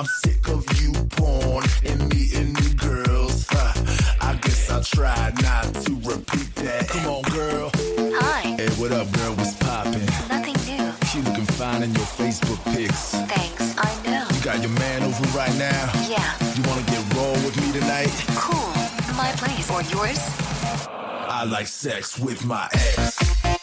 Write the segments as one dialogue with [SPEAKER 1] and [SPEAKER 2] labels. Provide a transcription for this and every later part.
[SPEAKER 1] I'm sick of you porn and meeting new girls. Huh, I guess I'll try not to repeat that. Come on, girl.
[SPEAKER 2] Hi,
[SPEAKER 1] Hey, what up, girl? What's poppin'?
[SPEAKER 2] nothing new.
[SPEAKER 1] You looking fine in your Facebook pics.
[SPEAKER 2] Thanks, I know.
[SPEAKER 1] You got your man over right now.
[SPEAKER 2] Yeah,
[SPEAKER 1] You wanna get raw with me tonight?
[SPEAKER 2] cool. My place or yours?
[SPEAKER 1] I like sex with my ex.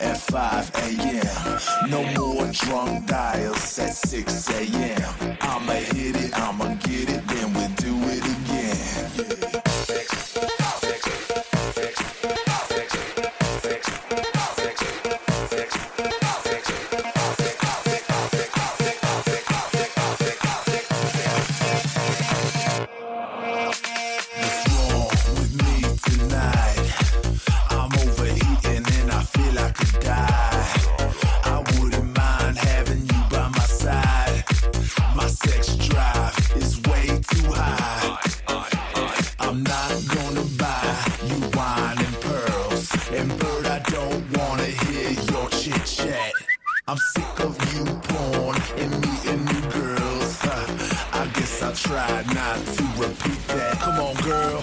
[SPEAKER 1] At 5 a.m. No more drunk dials at 6 a.m. I'ma hit it, I'ma get don't wanna hear your chit chat. I'm sick of you porn and meeting new girls. Huh, I guess I'll try not to repeat that. Come on, girl.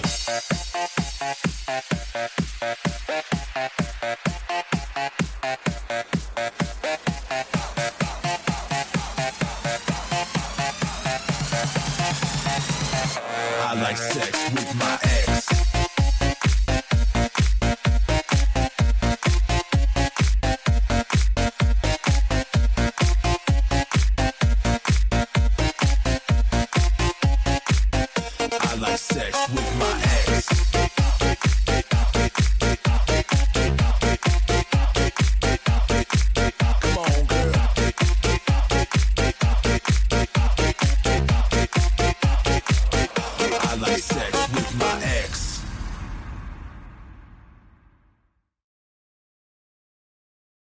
[SPEAKER 1] I like sex with my ex. Sex with my.